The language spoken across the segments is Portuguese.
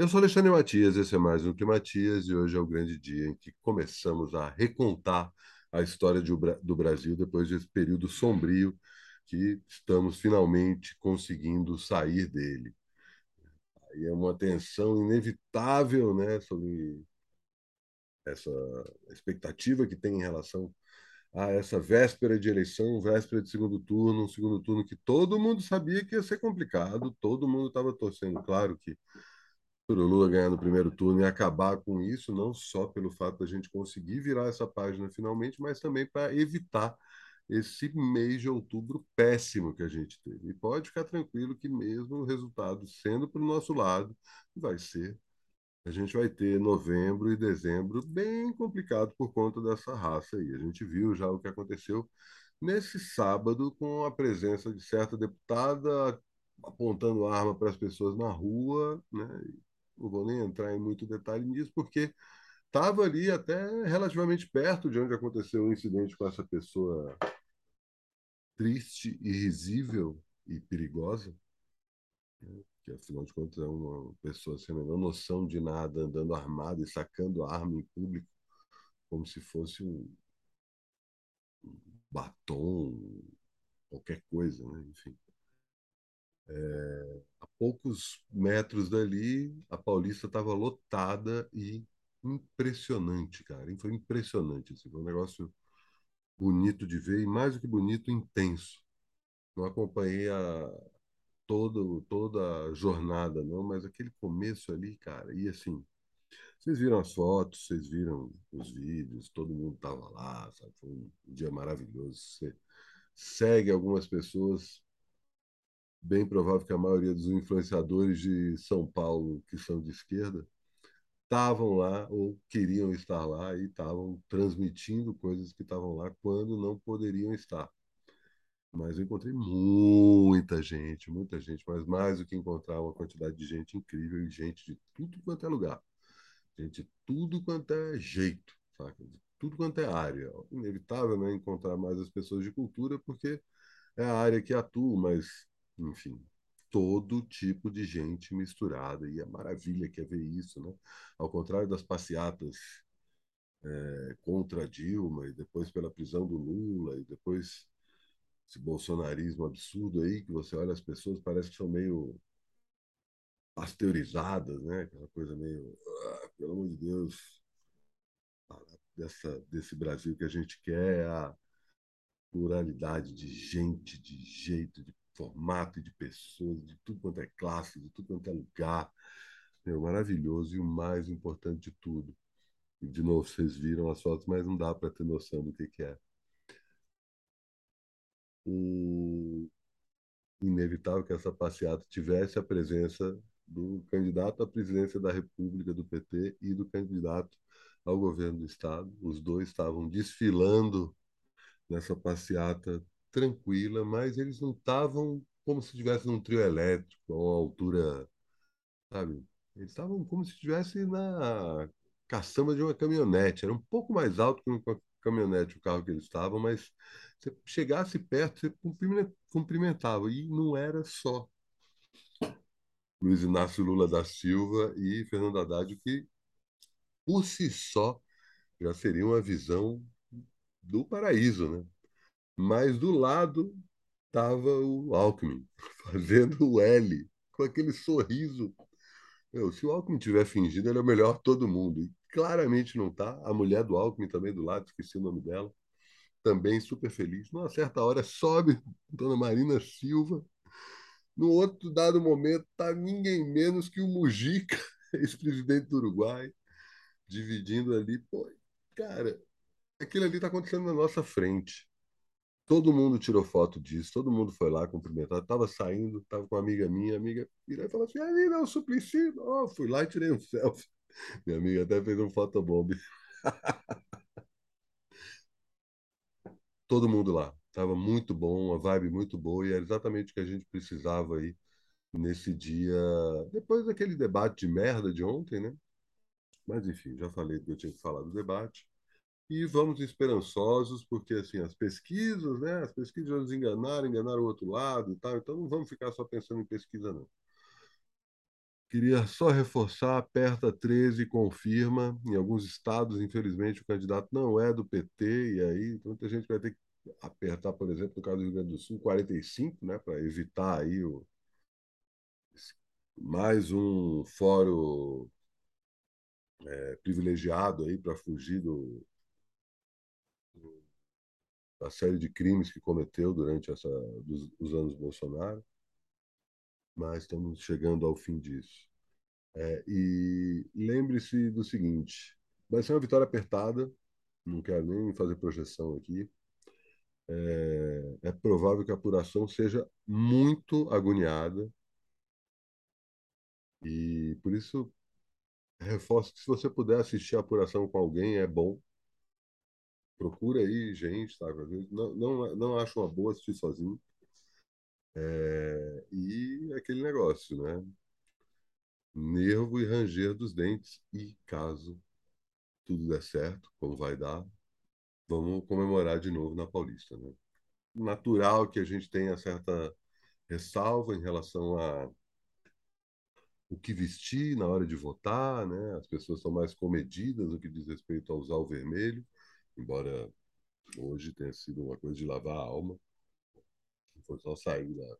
Eu sou Alexandre Matias, esse é mais um que Matias e hoje é o grande dia em que começamos a recontar a história de, do Brasil depois desse período sombrio que estamos finalmente conseguindo sair dele. E é uma tensão inevitável né, sobre essa expectativa que tem em relação a essa véspera de eleição, véspera de segundo turno, um segundo turno que todo mundo sabia que ia ser complicado, todo mundo estava torcendo, claro que o Lula ganhar no primeiro turno e acabar com isso, não só pelo fato da gente conseguir virar essa página finalmente, mas também para evitar esse mês de outubro péssimo que a gente teve. E pode ficar tranquilo que mesmo o resultado sendo para o nosso lado, vai ser. A gente vai ter novembro e dezembro bem complicado por conta dessa raça aí. A gente viu já o que aconteceu nesse sábado com a presença de certa deputada apontando arma para as pessoas na rua, né? Não vou nem entrar em muito detalhe nisso, porque estava ali até relativamente perto de onde aconteceu o incidente com essa pessoa triste, irrisível e perigosa, né? que afinal de contas é uma pessoa sem a menor noção de nada, andando armada e sacando arma em público, como se fosse um, um batom, qualquer coisa, né? enfim. É, a poucos metros dali, a Paulista estava lotada e impressionante, cara. Foi impressionante. Assim, foi um negócio bonito de ver e, mais do que bonito, intenso. Não acompanhei a, todo, toda a jornada, não, mas aquele começo ali, cara, e assim. Vocês viram as fotos, vocês viram os vídeos, todo mundo estava lá, sabe? Foi um dia maravilhoso. Você segue algumas pessoas bem provável que a maioria dos influenciadores de São Paulo que são de esquerda estavam lá ou queriam estar lá e estavam transmitindo coisas que estavam lá quando não poderiam estar. Mas eu encontrei muita gente, muita gente, mas mais do que encontrar uma quantidade de gente incrível gente de tudo quanto é lugar. Gente de tudo quanto é jeito, saca? De tudo quanto é área. Inevitável né, encontrar mais as pessoas de cultura, porque é a área que atuo, mas enfim, todo tipo de gente misturada. E a maravilha que é ver isso, né? Ao contrário das passeatas é, contra Dilma, e depois pela prisão do Lula, e depois esse bolsonarismo absurdo aí, que você olha as pessoas, parece que são meio pasteurizadas, né? Aquela coisa meio, ah, pelo amor de Deus, dessa, desse Brasil que a gente quer, a pluralidade de gente, de jeito, de formato, de pessoas, de tudo quanto é classe, de tudo quanto é lugar. Meu, maravilhoso. E o mais importante de tudo, e de novo, vocês viram as fotos, mas não dá para ter noção do que, que é. O inevitável que essa passeata tivesse a presença do candidato à presidência da República do PT e do candidato ao governo do estado. Os dois estavam desfilando nessa passeata tranquila, mas eles não estavam como se estivesse num trio elétrico, a uma altura, sabe? Eles estavam como se estivesse na caçamba de uma caminhonete. Era um pouco mais alto que uma caminhonete o carro que eles estavam, mas você chegasse perto, você cumprimentava. E não era só Luiz Inácio Lula da Silva e Fernando Haddad, que por si só já seria uma visão do paraíso, né? Mas do lado estava o Alckmin, fazendo o L, com aquele sorriso. Meu, se o Alckmin tiver fingido, ele é o melhor de todo mundo. E claramente não está. A mulher do Alckmin também do lado, esqueci o nome dela, também super feliz. Numa certa hora sobe Dona Marina Silva. No outro dado momento, tá ninguém menos que o Mujica, ex-presidente do Uruguai, dividindo ali. Pô, cara, aquilo ali está acontecendo na nossa frente. Todo mundo tirou foto disso, todo mundo foi lá cumprimentar. Tava saindo, tava com uma amiga minha, amiga virou e falou assim: ali não, Suplicy. Oh, fui lá e tirei um selfie. Minha amiga até fez um fotobomb. todo mundo lá. Tava muito bom, uma vibe muito boa e era exatamente o que a gente precisava aí nesse dia. Depois daquele debate de merda de ontem, né? Mas enfim, já falei que eu tinha que falar do debate e vamos esperançosos, porque assim, as pesquisas, né, as pesquisas nos enganaram, enganaram o outro lado e tal, então não vamos ficar só pensando em pesquisa, não. Queria só reforçar, aperta 13 e confirma. Em alguns estados, infelizmente, o candidato não é do PT, e aí muita gente vai ter que apertar, por exemplo, no caso do Rio Grande do Sul, 45, né, para evitar aí o, mais um fórum é, privilegiado aí para fugir do, da série de crimes que cometeu durante essa, dos, os anos Bolsonaro. Mas estamos chegando ao fim disso. É, e lembre-se do seguinte: vai ser uma vitória apertada, não quero nem fazer projeção aqui. É, é provável que a apuração seja muito agoniada, e por isso reforço que se você puder assistir a apuração com alguém, é bom. Procura aí gente, sabe? Não, não, não acho uma boa assistir sozinho. É, e aquele negócio, né? Nervo e ranger dos dentes. E caso tudo der certo, como vai dar, vamos comemorar de novo na Paulista, né? Natural que a gente tenha certa ressalva em relação a o que vestir na hora de votar, né? As pessoas são mais comedidas no que diz respeito a usar o vermelho, embora hoje tenha sido uma coisa de lavar a alma. Foi só sair da,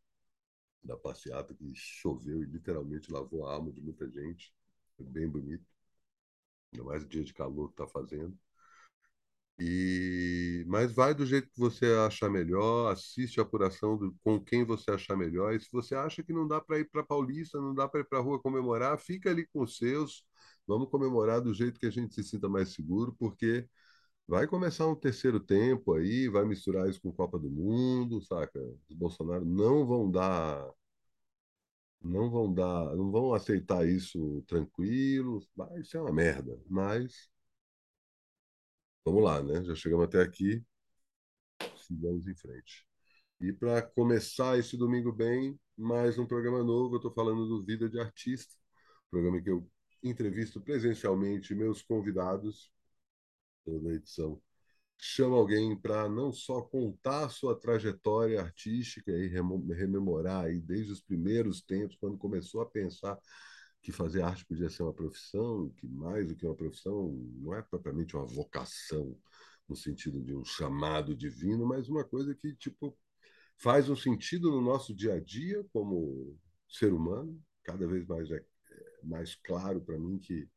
da passeata que choveu e literalmente lavou a alma de muita gente. Foi bem bonito. Ainda mais o dia de calor que está fazendo. E mas vai do jeito que você achar melhor, assiste a apuração do, com quem você achar melhor. E se você acha que não dá para ir para Paulista, não dá para ir para a rua comemorar, fica ali com os seus. Vamos comemorar do jeito que a gente se sinta mais seguro, porque vai começar um terceiro tempo aí, vai misturar isso com Copa do Mundo, saca? Os Bolsonaro não vão dar não vão dar, não vão aceitar isso tranquilos, vai ser uma merda, mas vamos lá, né? Já chegamos até aqui, sigamos em frente. E para começar esse domingo bem, mais um programa novo. Eu estou falando do Vida de Artista, programa que eu entrevisto presencialmente meus convidados toda edição. Chama alguém para não só contar sua trajetória artística e rememorar aí desde os primeiros tempos, quando começou a pensar que fazer arte podia ser uma profissão, que mais do que uma profissão não é propriamente uma vocação no sentido de um chamado divino, mas uma coisa que tipo faz um sentido no nosso dia a dia como ser humano. Cada vez mais é, é mais claro para mim que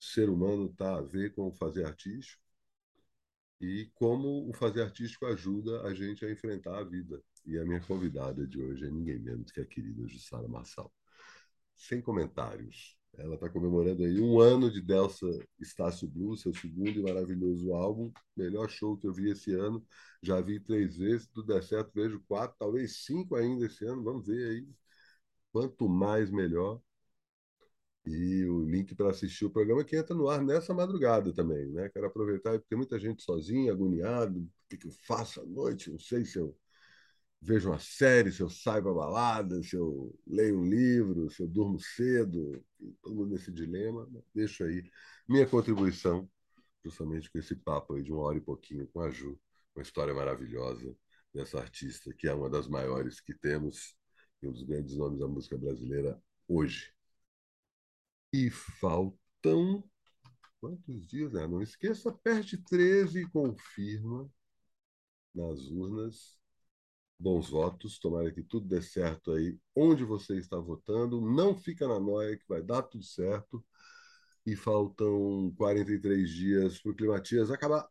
ser humano está a ver com o fazer artístico e como o fazer artístico ajuda a gente a enfrentar a vida. E a minha convidada de hoje é ninguém menos que a querida Jussara Marçal sem comentários. Ela está comemorando aí um ano de Delsa Estácio Blues, seu segundo e maravilhoso álbum. Melhor show que eu vi esse ano. Já vi três vezes, tudo der certo, vejo quatro, talvez cinco ainda esse ano. Vamos ver aí. Quanto mais, melhor. E o link para assistir o programa que entra no ar nessa madrugada também, né? Quero aproveitar porque muita gente sozinha, agoniado. O que, que eu faço à noite? Não sei se eu vejo uma série, se eu saio para balada, se eu leio um livro, se eu durmo cedo, todo mundo nesse dilema, deixo aí minha contribuição, justamente com esse papo aí de uma hora e pouquinho com a Ju, uma história maravilhosa dessa artista, que é uma das maiores que temos, e um dos grandes nomes da música brasileira hoje. E faltam quantos dias? Né? Não esqueça, perde 13 e confirma nas urnas bons votos. Tomara que tudo dê certo aí onde você está votando. Não fica na noia que vai dar tudo certo. E faltam 43 dias para o Climatias acabar.